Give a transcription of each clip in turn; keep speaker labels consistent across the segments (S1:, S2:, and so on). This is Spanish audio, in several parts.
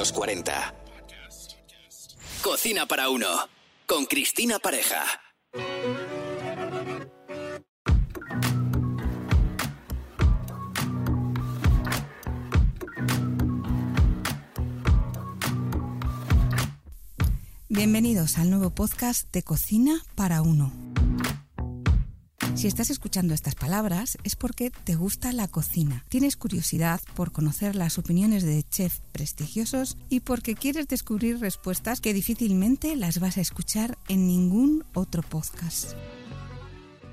S1: los 40. Cocina para uno. Con Cristina Pareja.
S2: Bienvenidos al nuevo podcast de Cocina para Uno. Si estás escuchando estas palabras es porque te gusta la cocina, tienes curiosidad por conocer las opiniones de chefs prestigiosos y porque quieres descubrir respuestas que difícilmente las vas a escuchar en ningún otro podcast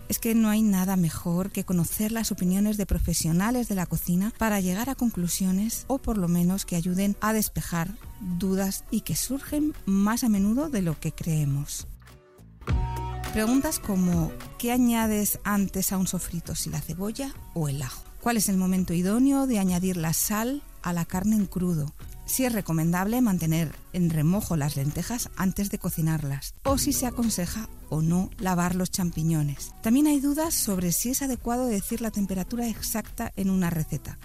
S2: es que no hay nada mejor que conocer las opiniones de profesionales de la cocina para llegar a conclusiones o por lo menos que ayuden a despejar dudas y que surgen más a menudo de lo que creemos. Preguntas como ¿qué añades antes a un sofrito, si la cebolla o el ajo? ¿Cuál es el momento idóneo de añadir la sal a la carne en crudo? si es recomendable mantener en remojo las lentejas antes de cocinarlas o si se aconseja o no lavar los champiñones. También hay dudas sobre si es adecuado decir la temperatura exacta en una receta,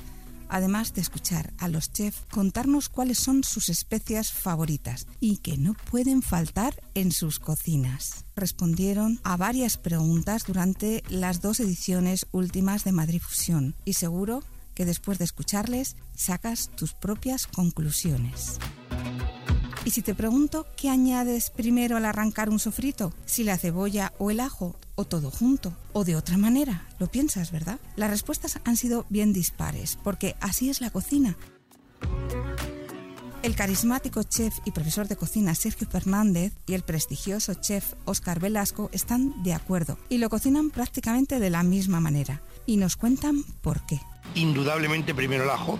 S2: además de escuchar a los chefs contarnos cuáles son sus especias favoritas y que no pueden faltar en sus cocinas. Respondieron a varias preguntas durante las dos ediciones últimas de Madrid Fusión y seguro que después de escucharles sacas tus propias conclusiones. Y si te pregunto qué añades primero al arrancar un sofrito, si la cebolla o el ajo, o todo junto, o de otra manera, lo piensas, ¿verdad? Las respuestas han sido bien dispares, porque así es la cocina. El carismático chef y profesor de cocina Sergio Fernández y el prestigioso chef Oscar Velasco están de acuerdo y lo cocinan prácticamente de la misma manera. Y nos cuentan por qué
S3: indudablemente primero el ajo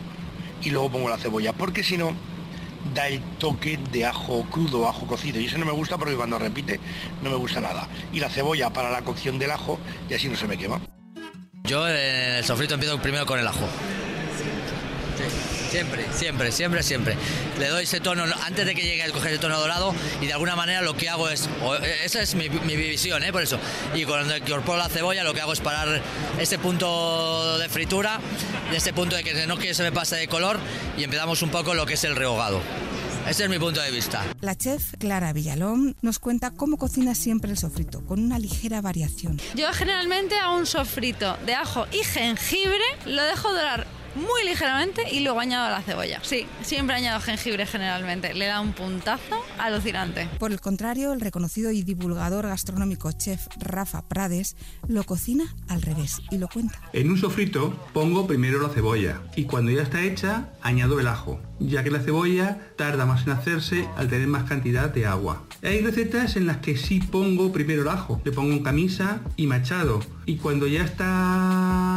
S3: y luego pongo la cebolla, porque si no da el toque de ajo crudo, ajo cocido. Y eso no me gusta porque cuando repite no me gusta nada. Y la cebolla para la cocción del ajo y así no se me quema.
S4: Yo en el sofrito empiezo primero con el ajo. Siempre, siempre, siempre, siempre. Le doy ese tono antes de que llegue el coger el tono dorado y de alguna manera lo que hago es, esa es mi, visión, ¿eh? por eso. Y cuando incorporo la cebolla lo que hago es parar ese punto de fritura, de ese punto de que no quiere se me pase de color y empezamos un poco lo que es el rehogado. Ese es mi punto de vista.
S2: La chef Clara Villalón nos cuenta cómo cocina siempre el sofrito, con una ligera variación.
S5: Yo generalmente hago un sofrito de ajo y jengibre, lo dejo dorar muy ligeramente y luego añado la cebolla. Sí, siempre añado jengibre generalmente. Le da un puntazo alucinante.
S2: Por el contrario, el reconocido y divulgador gastronómico chef Rafa Prades lo cocina al revés y lo cuenta.
S6: En un sofrito pongo primero la cebolla y cuando ya está hecha añado el ajo, ya que la cebolla tarda más en hacerse al tener más cantidad de agua. Hay recetas en las que sí pongo primero el ajo, le pongo en camisa y machado y cuando ya está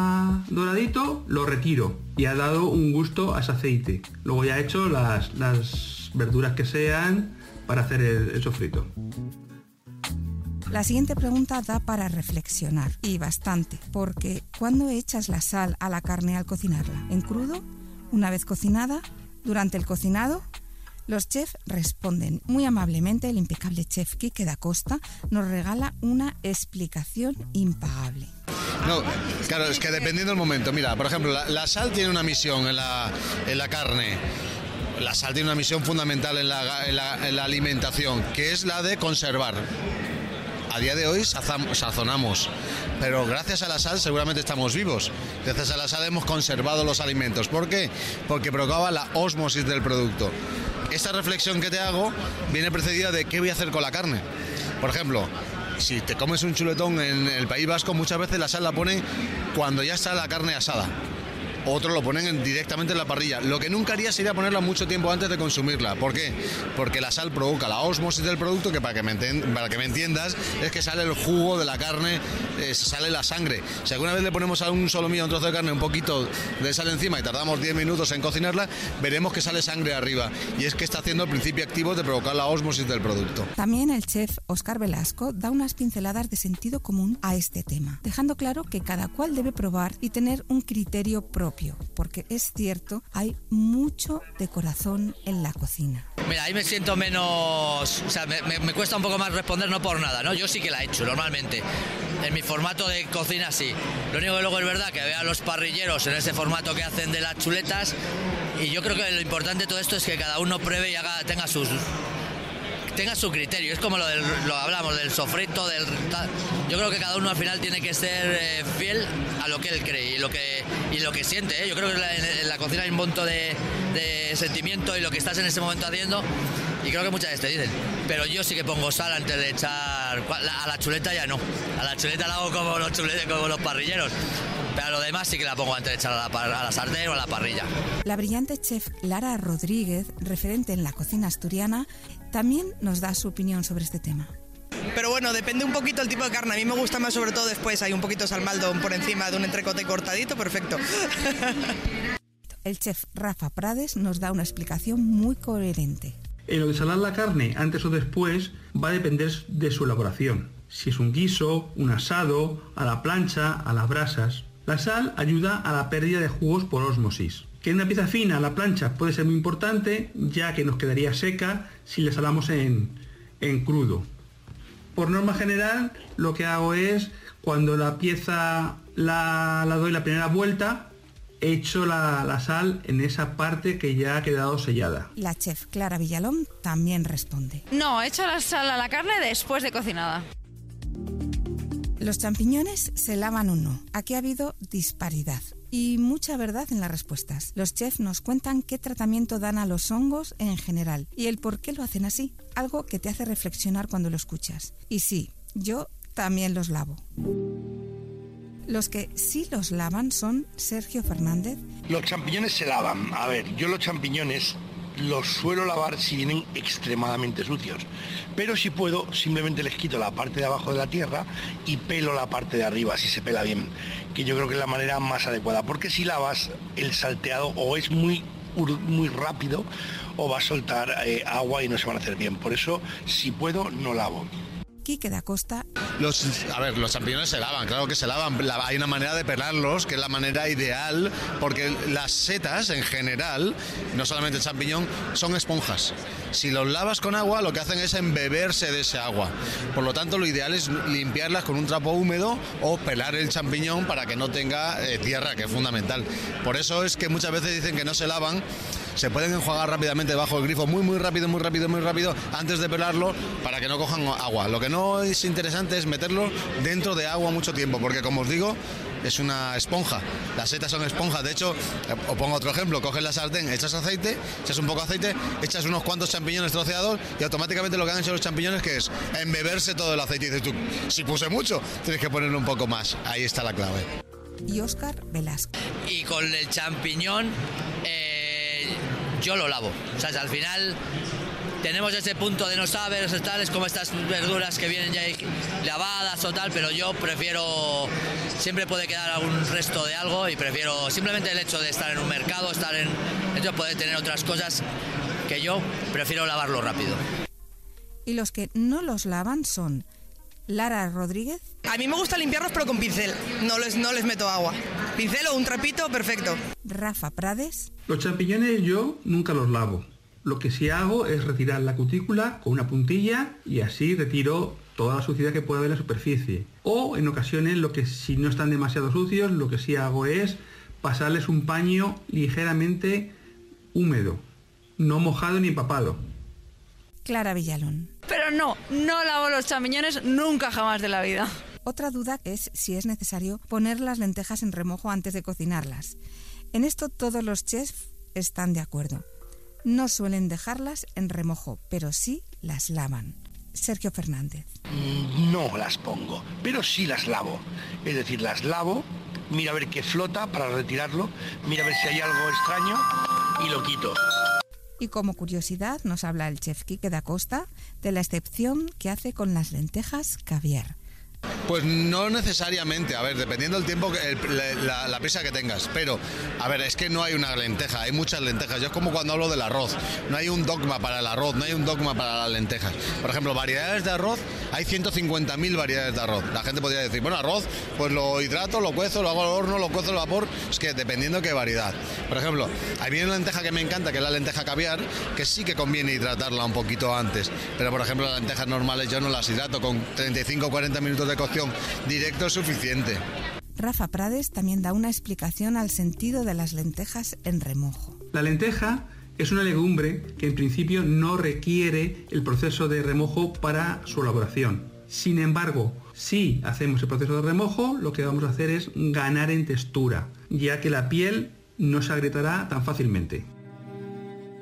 S6: doradito lo retiro y ha dado un gusto a ese aceite. Luego ya he hecho las, verduras que sean para hacer el, sofrito.
S2: La siguiente pregunta da para reflexionar y bastante, porque ¿cuándo echas la sal a la carne al cocinarla? ¿En crudo? ¿Una vez cocinada? ¿Durante el cocinado? Los chefs responden. Muy amablemente, el impecable chef Quique da Costa nos regala una explicación impagable.
S7: No, claro, es que dependiendo del momento. Mira, por ejemplo, la, sal tiene una misión en la, en la carne. La sal tiene una misión fundamental en la, en la alimentación, que es la de conservar a día de hoy sazonamos, pero gracias a la sal seguramente estamos vivos. Gracias a la sal hemos conservado los alimentos. ¿Por qué? Porque provocaba la osmosis del producto esta reflexión que te hago viene precedida de qué voy a hacer con la carne. Por ejemplo, si te comes un chuletón en el País Vasco, muchas veces la sal la pone cuando ya está la carne asada otros lo ponen directamente en la parrilla. Lo que nunca haría sería ponerla mucho tiempo antes de consumirla. ¿Por qué? Porque la sal provoca la osmosis del producto, que para que me, entiendas, es que sale el jugo de la carne, eh, sale la sangre. Si alguna vez le ponemos a un solo mío, un trozo de carne, un poquito de sal encima y tardamos 10 minutos en cocinarla, veremos que sale sangre arriba. Y es que está haciendo el principio activo de provocar la osmosis del producto.
S2: También el chef Oscar Velasco da unas pinceladas de sentido común a este tema, dejando claro que cada cual debe probar y tener un criterio propio porque es cierto, hay mucho de corazón en la cocina.
S4: Mira, ahí me siento menos, o sea, me, cuesta un poco más responder, no por nada, ¿no? Yo sí que la he hecho normalmente. en mi formato de cocina sí. Lo único que luego es verdad que vea a los parrilleros en ese formato que hacen de las chuletas y yo creo que lo importante de todo esto es que cada uno pruebe y haga, tenga sus tenga su criterio. Es como lo, del, lo hablamos del sofrito, del yo creo que cada uno al final tiene que ser eh, fiel a lo que él cree y lo que y lo que siente. ¿eh? Yo creo que en la, cocina hay un punto de, de, sentimiento y lo que estás en ese momento haciendo. Y creo que muchas veces te dicen, pero yo sí que pongo sal antes de echar a la chuleta ya no. A la chuleta la hago como los chuletes, como los parrilleros. Pero a lo demás sí que la pongo antes de echar a la, a la sartén o a la parrilla.
S2: La brillante chef Lara Rodríguez, referente en la cocina asturiana, también nos da su opinión sobre este tema.
S8: Pero bueno, depende un poquito el tipo de carne. A mí me gusta más sobre todo después, hay un poquito de salmaldo por encima de un entrecote cortadito, perfecto.
S2: El chef Rafa Prades nos da una explicación muy coherente.
S6: En lo de salar la carne antes o después va a depender de su elaboración. Si es un guiso, un asado, a la plancha, a las brasas. La sal ayuda a la pérdida de jugos por osmosis que una pieza fina la plancha puede ser muy importante, ya que nos quedaría seca si la salamos en, crudo. Por norma general, lo que hago es, cuando la pieza la, doy la primera vuelta, echo la, la, sal en esa parte que ya ha quedado sellada.
S2: La chef Clara Villalón también responde.
S5: No, echo la sal a la carne después de cocinada.
S2: Los champiñones se lavan o no. Aquí ha habido disparidad y mucha verdad en las respuestas. Los chefs nos cuentan qué tratamiento dan a los hongos en general y el por qué lo hacen así, algo que te hace reflexionar cuando lo escuchas. Y sí, yo también los lavo. Los que sí los lavan son Sergio Fernández.
S3: Los champiñones se lavan. A ver, yo los champiñones los suelo lavar si vienen extremadamente sucios. Pero si puedo, simplemente les quito la parte de abajo de la tierra y pelo la parte de arriba, si se pela bien, que yo creo que es la manera más adecuada. Porque si lavas, el salteado o es muy, muy rápido o va a soltar eh, agua y no se van a hacer bien. Por eso, si puedo, no lavo.
S2: Quique da Costa.
S7: Los, a ver, los champiñones se lavan, claro que se lavan. Hay una manera de pelarlos, que es la manera ideal, porque las setas en general, no solamente el champiñón, son esponjas. Si los lavas con agua, lo que hacen es embeberse de ese agua. Por lo tanto, lo ideal es limpiarlas con un trapo húmedo o pelar el champiñón para que no tenga eh, tierra, que es fundamental. Por eso es que muchas veces dicen que no se lavan se pueden enjuagar rápidamente bajo el grifo, muy, muy rápido, muy rápido, muy rápido, antes de pelarlo, para que no cojan agua. Lo que no es interesante es meterlo dentro de agua mucho tiempo, porque como os digo, es una esponja. Las setas son esponjas. De hecho, os pongo otro ejemplo. Coges la sartén, echas aceite, echas un poco de aceite, echas unos cuantos champiñones troceados y automáticamente lo que han hecho los champiñones que es embeberse todo el aceite. Y dices tú, si puse mucho, tienes que ponerle un poco más. Ahí está la clave.
S2: Y Oscar Velasco.
S4: Y con el champiñón... Eh, yo lo lavo. O sea, al final tenemos ese punto de no saber, tales como estas verduras que vienen ya lavadas o tal, pero yo prefiero, siempre puede quedar algún resto de algo y prefiero simplemente el hecho de estar en un mercado, estar en, hecho puede tener otras cosas que yo prefiero lavarlo rápido.
S2: Y los que no los lavan son Lara Rodríguez.
S8: A mí me gusta limpiarlos pero con pincel, no les, no les meto agua. Pincel o un trapito, perfecto.
S2: Rafa Prades.
S6: Los champiñones yo nunca los lavo. Lo que sí hago es retirar la cutícula con una puntilla y así retiro toda la suciedad que pueda haber en la superficie. O en ocasiones lo que si no están demasiado sucios, lo que sí hago es pasarles un paño ligeramente húmedo, no mojado ni empapado.
S2: Clara Villalón.
S5: Pero no, no lavo los champiñones nunca jamás de la vida.
S2: Otra duda es si es necesario poner las lentejas en remojo antes de cocinarlas. En esto todos los chefs están de acuerdo. No suelen dejarlas en remojo, pero sí las lavan. Sergio Fernández.
S3: Mm, no las pongo, pero sí las lavo. Es decir, las lavo, mira a ver qué flota para retirarlo, mira a ver si hay algo extraño y lo quito.
S2: Y como curiosidad nos habla el chef Quique da Costa de la excepción que hace con las lentejas caviar.
S7: Pues no necesariamente, a ver, dependiendo del tiempo, la, prisa que tengas. Pero, a ver, es que no hay una lenteja, hay muchas lentejas. Yo es como cuando hablo del arroz. No hay un dogma para el arroz, no hay un dogma para las lentejas. Por ejemplo, variedades de arroz, hay 150.000 variedades de arroz. La gente podría decir, bueno, arroz, pues lo hidrato, lo cuezo, lo hago al horno, lo cuezo al vapor. Es que dependiendo qué variedad. Por ejemplo, hay una lenteja que me encanta, que es la lenteja caviar, que sí que conviene hidratarla un poquito antes. Pero, por ejemplo, las lentejas normales yo no las hidrato con 35 o 40 minutos de de cocción directo es suficiente.
S2: Rafa Prades también da una explicación al sentido de las lentejas en remojo.
S6: La lenteja es una legumbre que en principio no requiere el proceso de remojo para su elaboración. Sin embargo, si hacemos el proceso de remojo, lo que vamos a hacer es ganar en textura, ya que la piel no se agrietará tan fácilmente.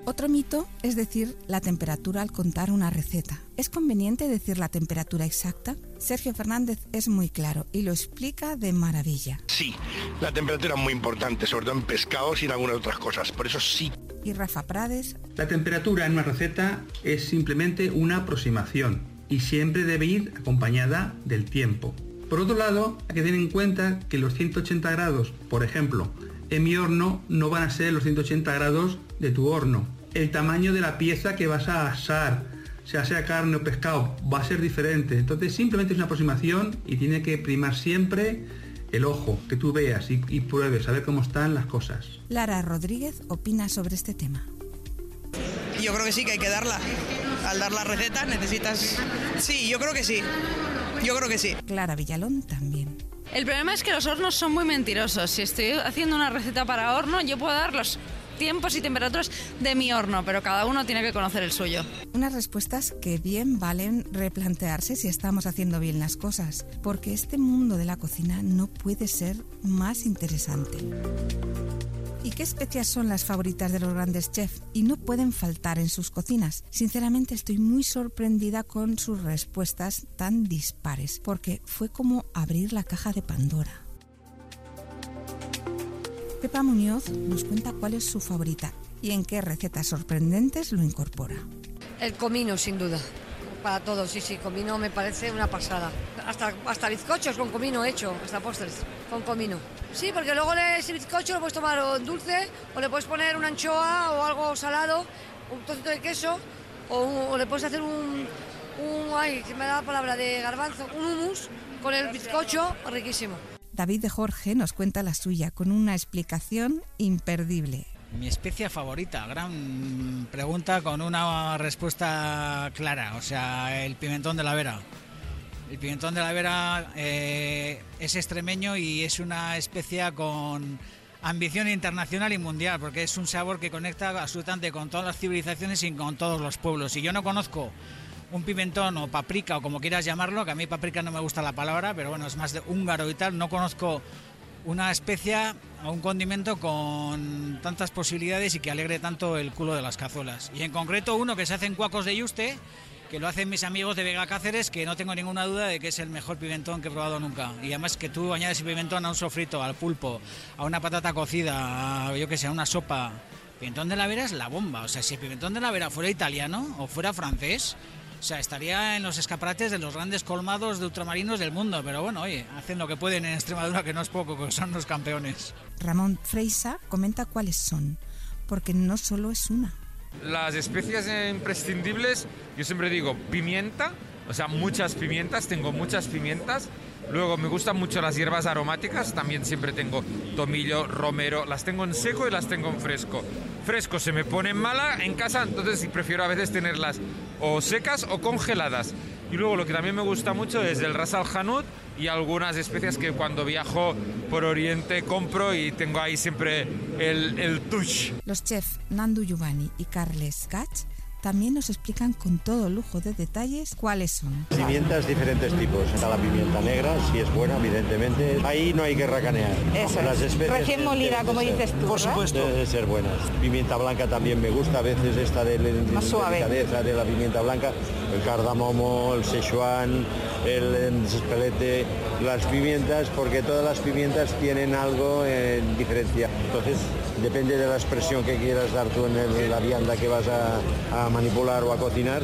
S2: Otro mito es decir la temperatura al contar una receta. ¿Es conveniente decir la temperatura exacta? Sergio Fernández es muy claro y lo explica de maravilla.
S3: Sí, la temperatura es muy importante, sobre todo en pescados y en algunas otras cosas. Por eso sí.
S2: Y Rafa Prades.
S6: La temperatura en una receta es simplemente una aproximación y siempre debe ir acompañada del tiempo. Por otro lado, hay que tener en cuenta que los 180 grados, por ejemplo, en mi horno no van a ser los 180 grados de tu horno. El tamaño de la pieza que vas a asar, sea sea carne o pescado, va a ser diferente. Entonces simplemente es una aproximación y tiene que primar siempre el ojo, que tú veas y, y pruebes a ver cómo están las cosas.
S2: Lara Rodríguez opina sobre este tema.
S8: Yo creo que sí, que hay que darla. Al dar la receta necesitas... Sí, yo creo que sí. Yo creo que sí.
S2: Clara Villalón también.
S5: El problema es que los hornos son muy mentirosos. Si estoy haciendo una receta para horno, yo puedo dar los tiempos y temperaturas de mi horno, pero cada uno tiene que conocer el suyo.
S2: Unas respuestas que bien valen replantearse si estamos haciendo bien las cosas, porque este mundo de la cocina no puede ser más interesante. ¿Y qué especias son las favoritas de los grandes chefs? Y no pueden faltar en sus cocinas. Sinceramente estoy muy sorprendida con sus respuestas tan dispares, porque fue como abrir la caja de Pandora. Pepa Muñoz nos cuenta cuál es su favorita y en qué recetas sorprendentes lo incorpora.
S9: El comino, sin duda. Para todos, sí, sí, comino me parece una pasada. Hasta, hasta bizcochos con comino hecho, hasta postres con comino. Sí, porque luego ese bizcocho lo puedes tomar o dulce, o le puedes poner una anchoa o algo salado, un trocito de queso, o, le puedes hacer un, ay, que me da la palabra, de garbanzo, un hummus con el bizcocho, riquísimo.
S2: David de Jorge nos cuenta la suya con una explicación imperdible.
S10: Mi especia favorita, gran pregunta con una respuesta clara, o sea, el pimentón de la vera. El pimentón de la vera eh, es extremeño y es una especia con ambición internacional y mundial, porque es un sabor que conecta absolutamente con todas las civilizaciones y con todos los pueblos. Y yo no conozco un pimentón o paprika o como quieras llamarlo, que a mí paprika no me gusta la palabra, pero bueno, es más de húngaro y tal, no conozco una especia o un condimento con tantas posibilidades y que alegre tanto el culo de las cazuelas. Y en concreto uno que se hace en cuacos de yuste, que lo hacen mis amigos de Vega Cáceres, que no tengo ninguna duda de que es el mejor pimentón que he probado nunca. Y además que tú añades el pimentón a un sofrito, al pulpo, a una patata cocida, a, yo que sé, a una sopa. Pimentón de la Vera es la bomba. O sea, si el pimentón de la Vera fuera italiano o fuera francés, o sea, estaría en los escaparates de los grandes colmados de ultramarinos del mundo. Pero bueno, oye, hacen lo que pueden en Extremadura, que no es poco, que son los campeones.
S2: Ramón Freisa comenta cuáles son, porque no solo es una.
S11: Las especias imprescindibles, yo siempre digo pimienta, o sea, muchas pimientas, tengo muchas pimientas. Luego me gustan mucho las hierbas aromáticas, también siempre tengo tomillo, romero, las tengo en seco y las tengo en fresco. Fresco se me pone mala en casa, entonces prefiero a veces tenerlas o secas o congeladas. Y luego lo que también me gusta mucho es el ras al hanout y algunas especias que cuando viajo por Oriente compro y tengo ahí siempre el, el touch.
S2: Los chefs Nandu Giovanni y Carles Gach también nos explican con todo lujo de detalles cuáles son.
S12: Pimientas diferentes tipos. Está la pimienta negra, si es buena, evidentemente. Ahí no hay que racanear.
S13: Eso.
S12: Las especies
S13: Recién molida, como dices tú.
S12: Por supuesto. Deben ser buenas. Pimienta blanca también me gusta, a veces esta de, de,
S13: Más suave.
S12: delicadeza de la pimienta blanca. El cardamomo, el Sichuan, el espelete, las pimientas, porque todas las pimientas tienen algo en diferencia. Entonces, depende de la expresión que quieras dar tú en, el- en la vianda que vas a, a manipular o a cocinar.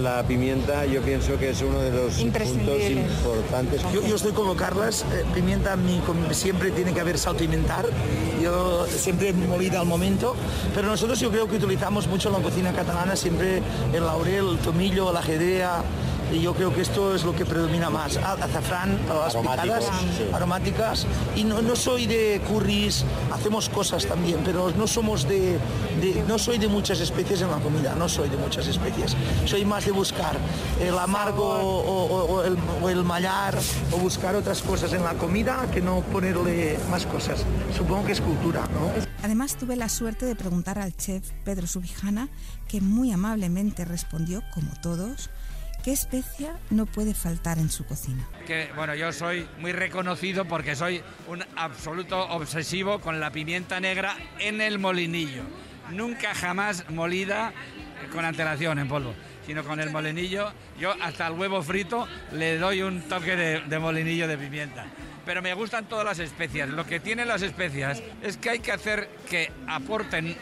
S12: La pimienta yo pienso que es uno de los puntos importantes.
S14: Yo, yo estoy como Carlas, eh, pimienta mi- com- siempre tiene que haber salpimentar, yo siempre molida al momento, pero nosotros yo creo que utilizamos mucho en la cocina catalana siempre el laurel, el tomillo, la jedea, Y yo creo que esto es lo que predomina más. A- Azafrán, las picadas
S12: sí.
S14: aromáticas. Y no, no soy de curries, hacemos cosas también, pero no somos de, de- no soy de muchas especies en la comida, no soy de muchas especies. Soy más de buscar el amargo o, o- o el, o el mallar o buscar otras cosas en la comida que no ponerle más cosas. Supongo que es cultura, ¿no?
S2: Además tuve la suerte de preguntar al chef Pedro Subijana, que muy amablemente respondió, como todos, qué especia no puede faltar en su cocina.
S13: que bueno, yo soy muy reconocido porque soy un absoluto obsesivo con la pimienta negra en el molinillo. Nunca jamás molida con antelación en polvo, sino con el molinillo. Yo hasta el huevo frito le doy un toque de, de molinillo de pimienta. Pero me gustan todas las especias. Lo que tienen las especias es que hay que hacer que aporten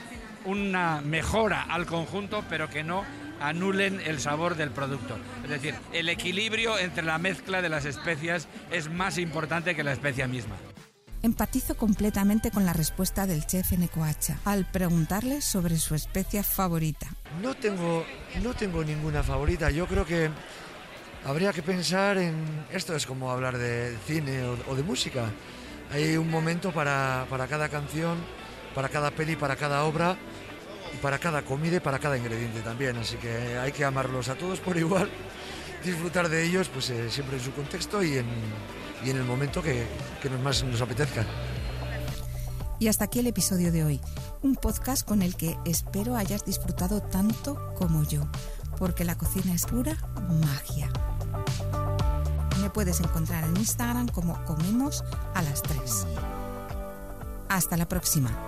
S13: una mejora al conjunto, pero que no anulen el sabor del producto. Es decir, el equilibrio entre la mezcla de las especias es más importante que la especia misma.
S2: Empatizo completamente con la respuesta del chef Enecoacha al preguntarle sobre su especia favorita.
S15: No tengo, no tengo ninguna favorita. Yo creo que habría que pensar en. Esto es como hablar de cine o, o de música. Hay un momento para, para cada canción, para cada peli, para cada obra, para cada comida y para cada ingrediente también. Así que hay que amarlos a todos por igual, disfrutar de ellos pues eh, siempre en su contexto y en, el momento que, que nos más nos apetezca.
S2: Y hasta aquí el episodio de hoy, un podcast con el que espero hayas disfrutado tanto como yo, porque la cocina es pura magia. Me puedes encontrar en Instagram como comemos a las 3. Hasta la próxima.